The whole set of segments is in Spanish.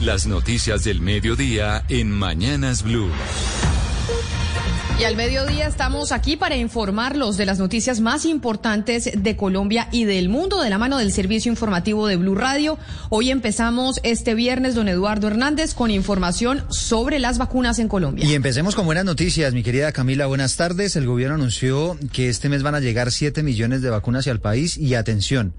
Las noticias del mediodía en Mañanas Blue. Y al mediodía estamos aquí para informarlos de las noticias más importantes de Colombia y del mundo de la mano del servicio informativo de Blue Radio. Hoy empezamos este viernes, don Eduardo Hernández, con información sobre las vacunas en Colombia. Y empecemos con buenas noticias, mi querida Camila. Buenas tardes. El gobierno anunció que este mes van a llegar 7 millones de vacunas el país y atención.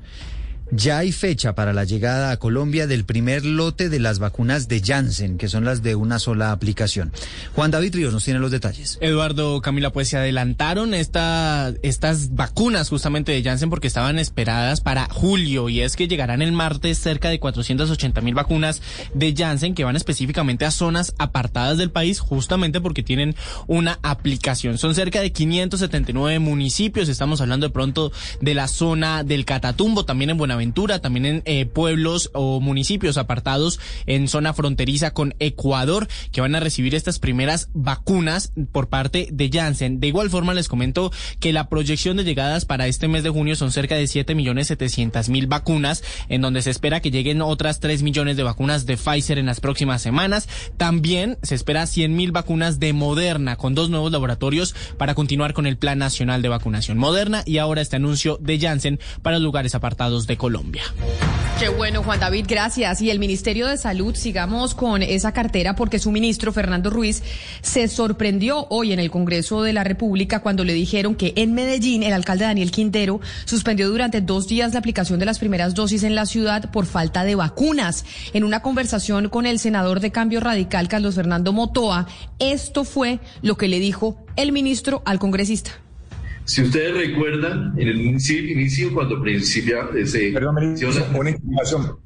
Ya hay fecha para la llegada a Colombia del primer lote de las vacunas de Janssen, que son las de una sola aplicación. Juan David Ríos nos tiene los detalles. Eduardo Camila, pues se adelantaron esta, estas vacunas justamente de Janssen porque estaban esperadas para julio y es que llegarán el martes cerca de 480 mil vacunas de Janssen que van específicamente a zonas apartadas del país justamente porque tienen una aplicación. Son cerca de 579 municipios, estamos hablando de pronto de la zona del Catatumbo, también en Buenaventura Aventura, también en eh, pueblos o municipios apartados en zona fronteriza con Ecuador, que van a recibir estas primeras vacunas por parte de Janssen. De igual forma, les comento que la proyección de llegadas para este mes de junio son cerca de 7 millones 700 mil vacunas, en donde se espera que lleguen otras 3 millones de vacunas de Pfizer en las próximas semanas. También se espera 100 mil vacunas de Moderna, con dos nuevos laboratorios para continuar con el Plan Nacional de Vacunación Moderna y ahora este anuncio de Janssen para lugares apartados de Colombia. Colombia. Qué bueno, Juan David, gracias. Y el Ministerio de Salud, sigamos con esa cartera porque su ministro, Fernando Ruiz, se sorprendió hoy en el Congreso de la República cuando le dijeron que en Medellín el alcalde Daniel Quintero suspendió durante dos días la aplicación de las primeras dosis en la ciudad por falta de vacunas. En una conversación con el senador de Cambio Radical, Carlos Fernando Motoa, esto fue lo que le dijo el ministro al congresista. Si ustedes recuerdan, en el inicio, cuando principia ese... Perdón, una información,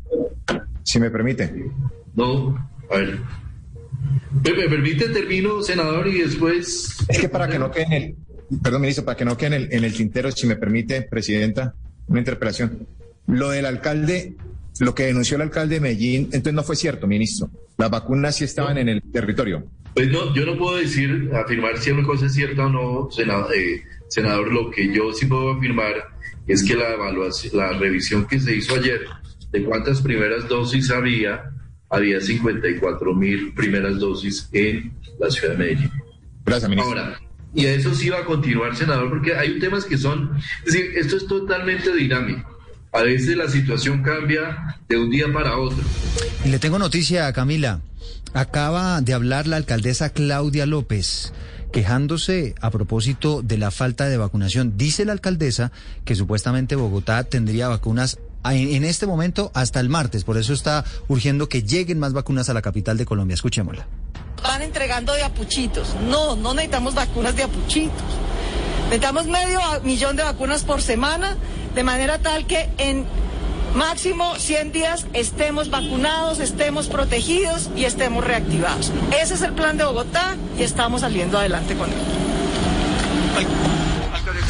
si me permite. No, a ver. ¿Me, permite termino, senador, y después... Es que para que no quede en el... Perdón, ministro, para que no quede en el, en el tintero, si me permite, presidenta, una interpelación. Lo del alcalde, lo que denunció el alcalde de Medellín, entonces no fue cierto, ministro. Las vacunas sí estaban en el territorio. Pues no, yo no puedo decir, afirmar si una cosa es cierta o no, senador, eh, senador, lo que yo sí puedo afirmar es que la evaluación, la revisión que se hizo ayer de cuántas primeras dosis había, había 54 mil primeras dosis en la ciudad de Medellín. Gracias, ministro. Ahora, y eso sí va a continuar, senador, porque hay temas que son, es decir, esto es totalmente dinámico. A veces la situación cambia de un día para otro. Y le tengo noticia a Camila. Acaba de hablar la alcaldesa Claudia López quejándose a propósito de la falta de vacunación. Dice la alcaldesa que supuestamente Bogotá tendría vacunas en este momento hasta el martes, por eso está urgiendo que lleguen más vacunas a la capital de Colombia. Escuchémosla. Van entregando de apuchitos. No, no necesitamos vacunas de apuchitos. Necesitamos medio millón de vacunas por semana, de manera tal que en máximo 100 días estemos vacunados, estemos protegidos y estemos reactivados. Ese es el plan de Bogotá y estamos saliendo adelante con él.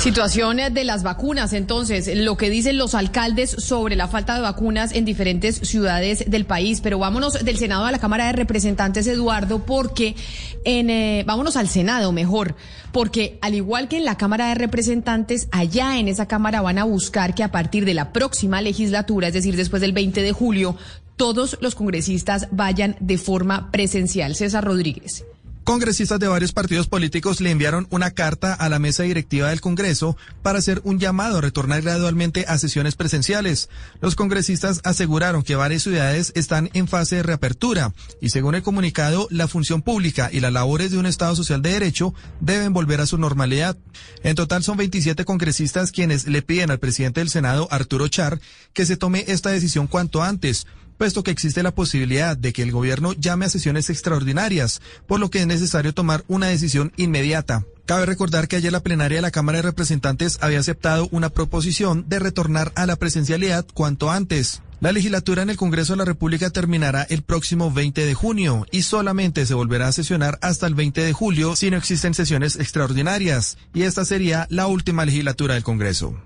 Situaciones de las vacunas, entonces, lo que dicen los alcaldes sobre la falta de vacunas en diferentes ciudades del país. Pero vámonos del Senado a la Cámara de Representantes, Eduardo, porque en, eh, vámonos al Senado mejor, porque al igual que en la Cámara de Representantes, allá en esa Cámara van a buscar que a partir de la próxima legislatura, es decir, después del 20 de julio, todos los congresistas vayan de forma presencial. César Rodríguez. Congresistas de varios partidos políticos le enviaron una carta a la mesa directiva del Congreso para hacer un llamado a retornar gradualmente a sesiones presenciales. Los congresistas aseguraron que varias ciudades están en fase de reapertura y según el comunicado, la función pública y las labores de un Estado social de derecho deben volver a su normalidad. En total son 27 congresistas quienes le piden al presidente del Senado, Arturo Char, que se tome esta decisión cuanto antes puesto que existe la posibilidad de que el gobierno llame a sesiones extraordinarias, por lo que es necesario tomar una decisión inmediata. Cabe recordar que ayer la plenaria de la Cámara de Representantes había aceptado una proposición de retornar a la presencialidad cuanto antes. La legislatura en el Congreso de la República terminará el próximo 20 de junio y solamente se volverá a sesionar hasta el 20 de julio si no existen sesiones extraordinarias. Y esta sería la última legislatura del Congreso.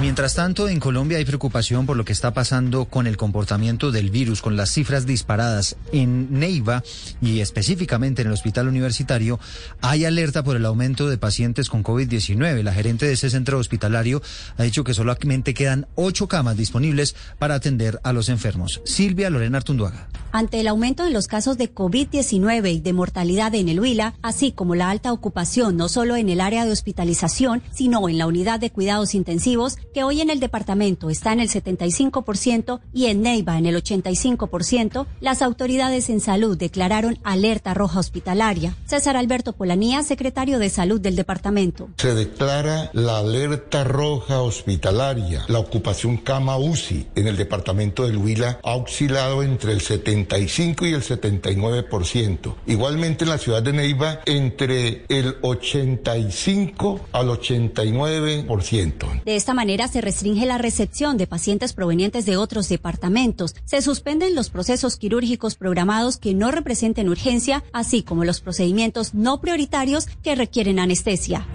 Mientras tanto, en Colombia hay preocupación por lo que está pasando con el comportamiento del virus, con las cifras disparadas en Neiva y específicamente en el hospital universitario. Hay alerta por el aumento de pacientes con COVID-19. La gerente de ese centro hospitalario ha dicho que solamente quedan ocho camas disponibles para atender a los enfermos. Silvia Lorena Artunduaga. Ante el aumento de los casos de COVID-19 y de mortalidad en el Huila, así como la alta ocupación no solo en el área de hospitalización, sino en la unidad de cuidados intensivos, que hoy en el departamento está en el 75% y en Neiva en el 85%, las autoridades en salud declararon alerta roja hospitalaria. César Alberto Polanía, secretario de salud del departamento. Se declara la alerta roja hospitalaria. La ocupación cama UCI en el departamento del Huila ha oscilado entre el 75 y el 79%. Igualmente en la ciudad de Neiva entre el 85 al 89%. De esta manera se restringe la recepción de pacientes provenientes de otros departamentos. Se suspenden los procesos quirúrgicos programados que no representen urgencia, así como los procedimientos no prioritarios que requieren anestesia.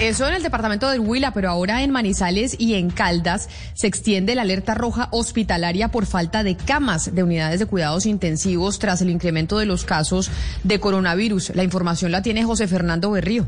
Eso en el departamento del Huila, pero ahora en Manizales y en Caldas se extiende la alerta roja hospitalaria por falta de camas de unidades de cuidados intensivos tras el incremento de los casos de coronavirus. La información la tiene José Fernando Berrío.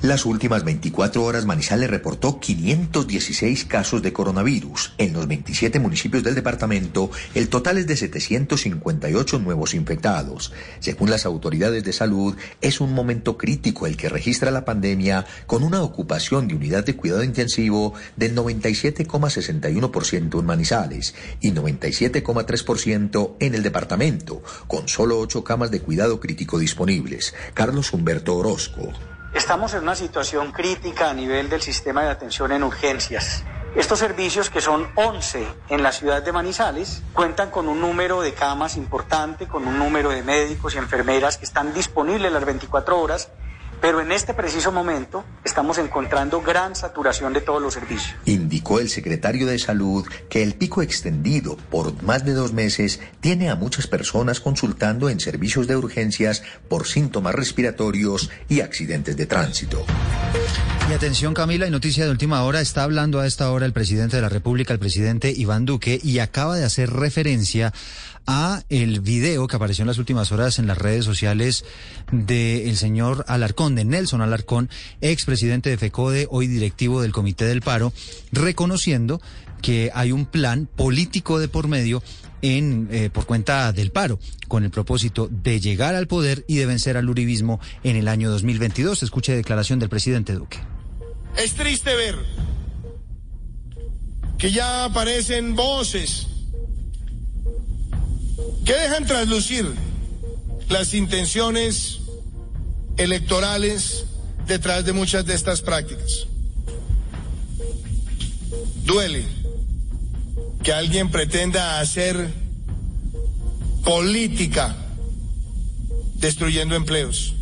Las últimas 24 horas Manizales reportó 516 casos de coronavirus. En los 27 municipios del departamento, el total es de 758 nuevos infectados. Según las autoridades de salud, es un momento crítico el que registra la pandemia con una ocupación de unidad de cuidado intensivo del 97,61% en Manizales y 97,3% en el departamento, con solo 8 camas de cuidado crítico disponibles. Carlos Humberto Orozco. Estamos en una situación crítica a nivel del sistema de atención en urgencias. Estos servicios, que son 11 en la ciudad de Manizales, cuentan con un número de camas importante, con un número de médicos y enfermeras que están disponibles las 24 horas pero en este preciso momento estamos encontrando gran saturación de todos los servicios. Indicó el secretario de Salud que el pico extendido por más de dos meses tiene a muchas personas consultando en servicios de urgencias por síntomas respiratorios y accidentes de tránsito. Y atención Camila, y noticia de última hora, está hablando a esta hora el presidente de la República, el presidente Iván Duque, y acaba de hacer referencia a el video que apareció en las últimas horas en las redes sociales del señor Alarcón, de Nelson Alarcón, expresidente de FECODE, hoy directivo del Comité del Paro, reconociendo que hay un plan político de por medio en, eh, por cuenta del paro, con el propósito de llegar al poder y de vencer al uribismo en el año 2022. Escuche declaración del presidente Duque. Es triste ver que ya aparecen voces que dejan traslucir las intenciones electorales detrás de muchas de estas prácticas. Duele que alguien pretenda hacer política destruyendo empleos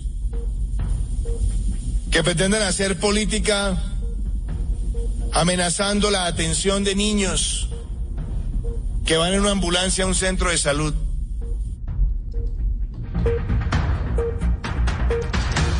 que pretenden hacer política amenazando la atención de niños que van en una ambulancia a un centro de salud.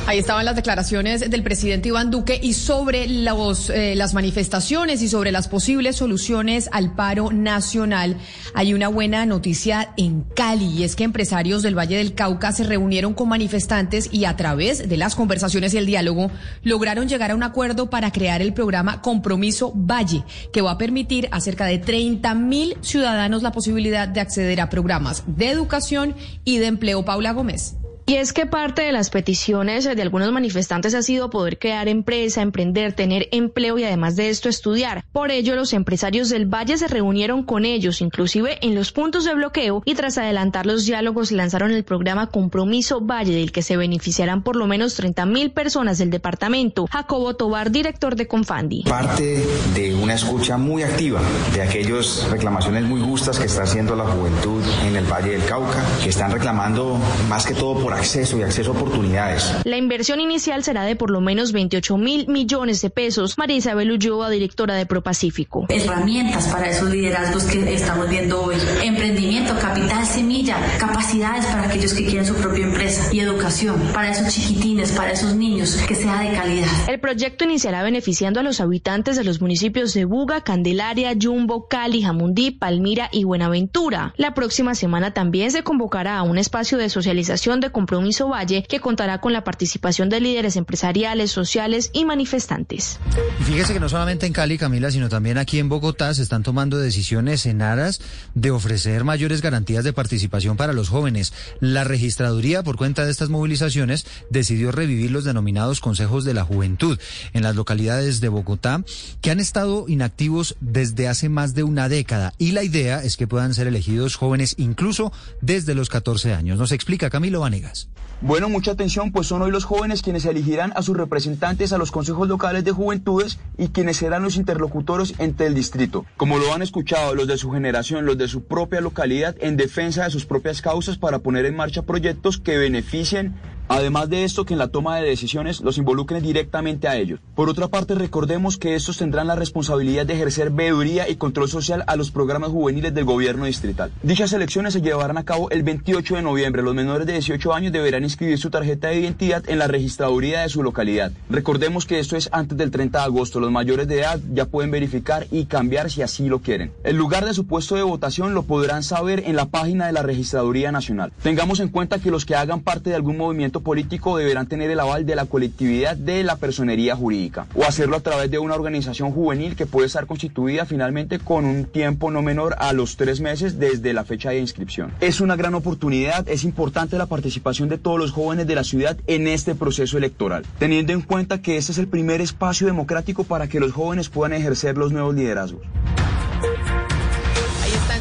Ahí estaban las declaraciones del presidente Iván Duque y sobre los, eh, las manifestaciones y sobre las posibles soluciones al paro nacional. Hay una buena noticia en Cali y es que empresarios del Valle del Cauca se reunieron con manifestantes y a través de las conversaciones y el diálogo lograron llegar a un acuerdo para crear el programa Compromiso Valle, que va a permitir a cerca de 30 mil ciudadanos la posibilidad de acceder a programas de educación y de empleo. Paula Gómez. Y es que parte de las peticiones de algunos manifestantes ha sido poder crear empresa, emprender, tener empleo y además de esto estudiar. Por ello, los empresarios del Valle se reunieron con ellos, inclusive en los puntos de bloqueo, y tras adelantar los diálogos lanzaron el programa Compromiso Valle, del que se beneficiarán por lo menos 30 mil personas del departamento. Jacobo Tobar, director de Confandi. Parte de una escucha muy activa de aquellas reclamaciones muy justas que está haciendo la juventud en el Valle del Cauca, que están reclamando más que todo por acceso y acceso a oportunidades. La inversión inicial será de por lo menos 28 mil millones de pesos. María Isabel Ulloa, directora de ProPacífico. Herramientas para esos liderazgos que estamos viendo hoy. Emprendimiento, capital, semilla, capacidades para aquellos que quieren su propia empresa y educación para esos chiquitines, para esos niños, que sea de calidad. El proyecto iniciará beneficiando a los habitantes de los municipios de Buga, Candelaria, Yumbo, Cali, Jamundí, Palmira y Buenaventura. La próxima semana también se convocará a un espacio de socialización de Compromiso Valle que contará con la participación de líderes empresariales, sociales y manifestantes. fíjese que no solamente en Cali, Camila, sino también aquí en Bogotá se están tomando decisiones en aras de ofrecer mayores garantías de participación para los jóvenes. La registraduría, por cuenta de estas movilizaciones, decidió revivir los denominados consejos de la juventud en las localidades de Bogotá que han estado inactivos desde hace más de una década y la idea es que puedan ser elegidos jóvenes incluso desde los 14 años. Nos explica Camilo Vanegas. Bueno, mucha atención, pues son hoy los jóvenes quienes elegirán a sus representantes a los consejos locales de juventudes y quienes serán los interlocutores entre el distrito. Como lo han escuchado los de su generación, los de su propia localidad, en defensa de sus propias causas para poner en marcha proyectos que beneficien Además de esto, que en la toma de decisiones los involucren directamente a ellos. Por otra parte, recordemos que estos tendrán la responsabilidad de ejercer veeduría y control social a los programas juveniles del gobierno distrital. Dichas elecciones se llevarán a cabo el 28 de noviembre. Los menores de 18 años deberán inscribir su tarjeta de identidad en la registraduría de su localidad. Recordemos que esto es antes del 30 de agosto. Los mayores de edad ya pueden verificar y cambiar si así lo quieren. El lugar de su puesto de votación lo podrán saber en la página de la registraduría nacional. Tengamos en cuenta que los que hagan parte de algún movimiento político deberán tener el aval de la colectividad de la personería jurídica o hacerlo a través de una organización juvenil que puede estar constituida finalmente con un tiempo no menor a los tres meses desde la fecha de inscripción. Es una gran oportunidad, es importante la participación de todos los jóvenes de la ciudad en este proceso electoral, teniendo en cuenta que este es el primer espacio democrático para que los jóvenes puedan ejercer los nuevos liderazgos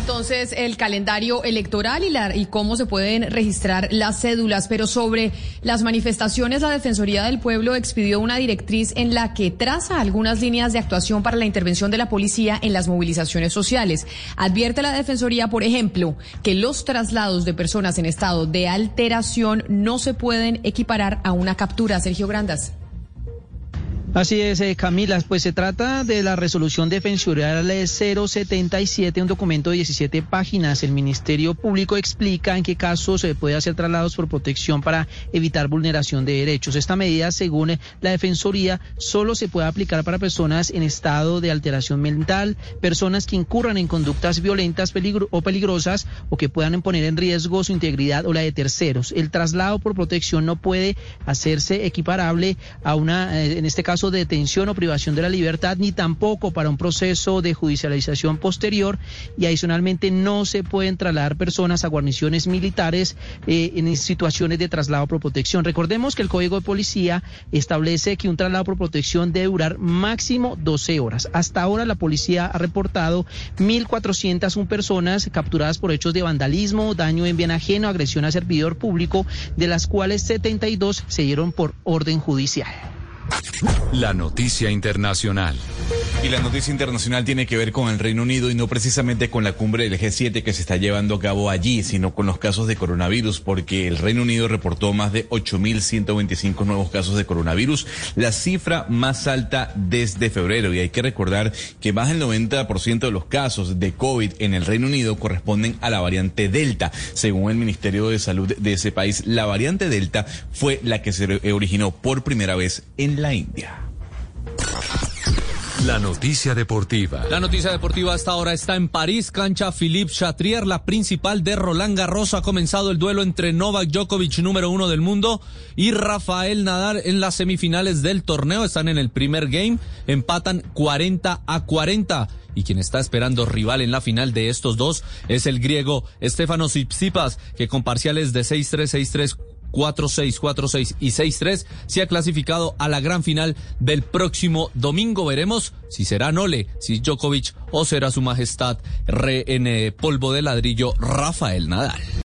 entonces el calendario electoral y, la, y cómo se pueden registrar las cédulas. Pero sobre las manifestaciones, la Defensoría del Pueblo expidió una directriz en la que traza algunas líneas de actuación para la intervención de la policía en las movilizaciones sociales. Advierte la Defensoría, por ejemplo, que los traslados de personas en estado de alteración no se pueden equiparar a una captura. Sergio Grandas. Así es, eh, Camila, pues se trata de la resolución defensorial 077, un documento de 17 páginas. El Ministerio Público explica en qué casos se puede hacer traslados por protección para evitar vulneración de derechos. Esta medida, según la Defensoría, solo se puede aplicar para personas en estado de alteración mental, personas que incurran en conductas violentas o peligrosas o que puedan poner en riesgo su integridad o la de terceros. El traslado por protección no puede hacerse equiparable a una, eh, en este caso, de detención o privación de la libertad, ni tampoco para un proceso de judicialización posterior y adicionalmente no se pueden trasladar personas a guarniciones militares eh, en situaciones de traslado por protección. Recordemos que el Código de Policía establece que un traslado por protección debe durar máximo 12 horas. Hasta ahora la policía ha reportado 1.401 personas capturadas por hechos de vandalismo, daño en bien ajeno, agresión a servidor público, de las cuales 72 se dieron por orden judicial. La noticia internacional. Y la noticia internacional tiene que ver con el Reino Unido y no precisamente con la cumbre del G7 que se está llevando a cabo allí, sino con los casos de coronavirus, porque el Reino Unido reportó más de 8.125 nuevos casos de coronavirus, la cifra más alta desde febrero. Y hay que recordar que más del 90% de los casos de COVID en el Reino Unido corresponden a la variante Delta. Según el Ministerio de Salud de ese país, la variante Delta fue la que se originó por primera vez en la India. La noticia deportiva. La noticia deportiva hasta ahora está en París, cancha Philippe Chatrier, la principal de Roland Garros. Ha comenzado el duelo entre Novak Djokovic, número uno del mundo, y Rafael Nadal en las semifinales del torneo. Están en el primer game, empatan 40 a 40. Y quien está esperando rival en la final de estos dos es el griego Stefanos Tsitsipas, que con parciales de 6-3, 6-3, 4-6, 4-6 y 6-3 se ha clasificado a la gran final del próximo domingo. Veremos si será Nole, si Djokovic o será su majestad re en eh, polvo de ladrillo Rafael Nadal.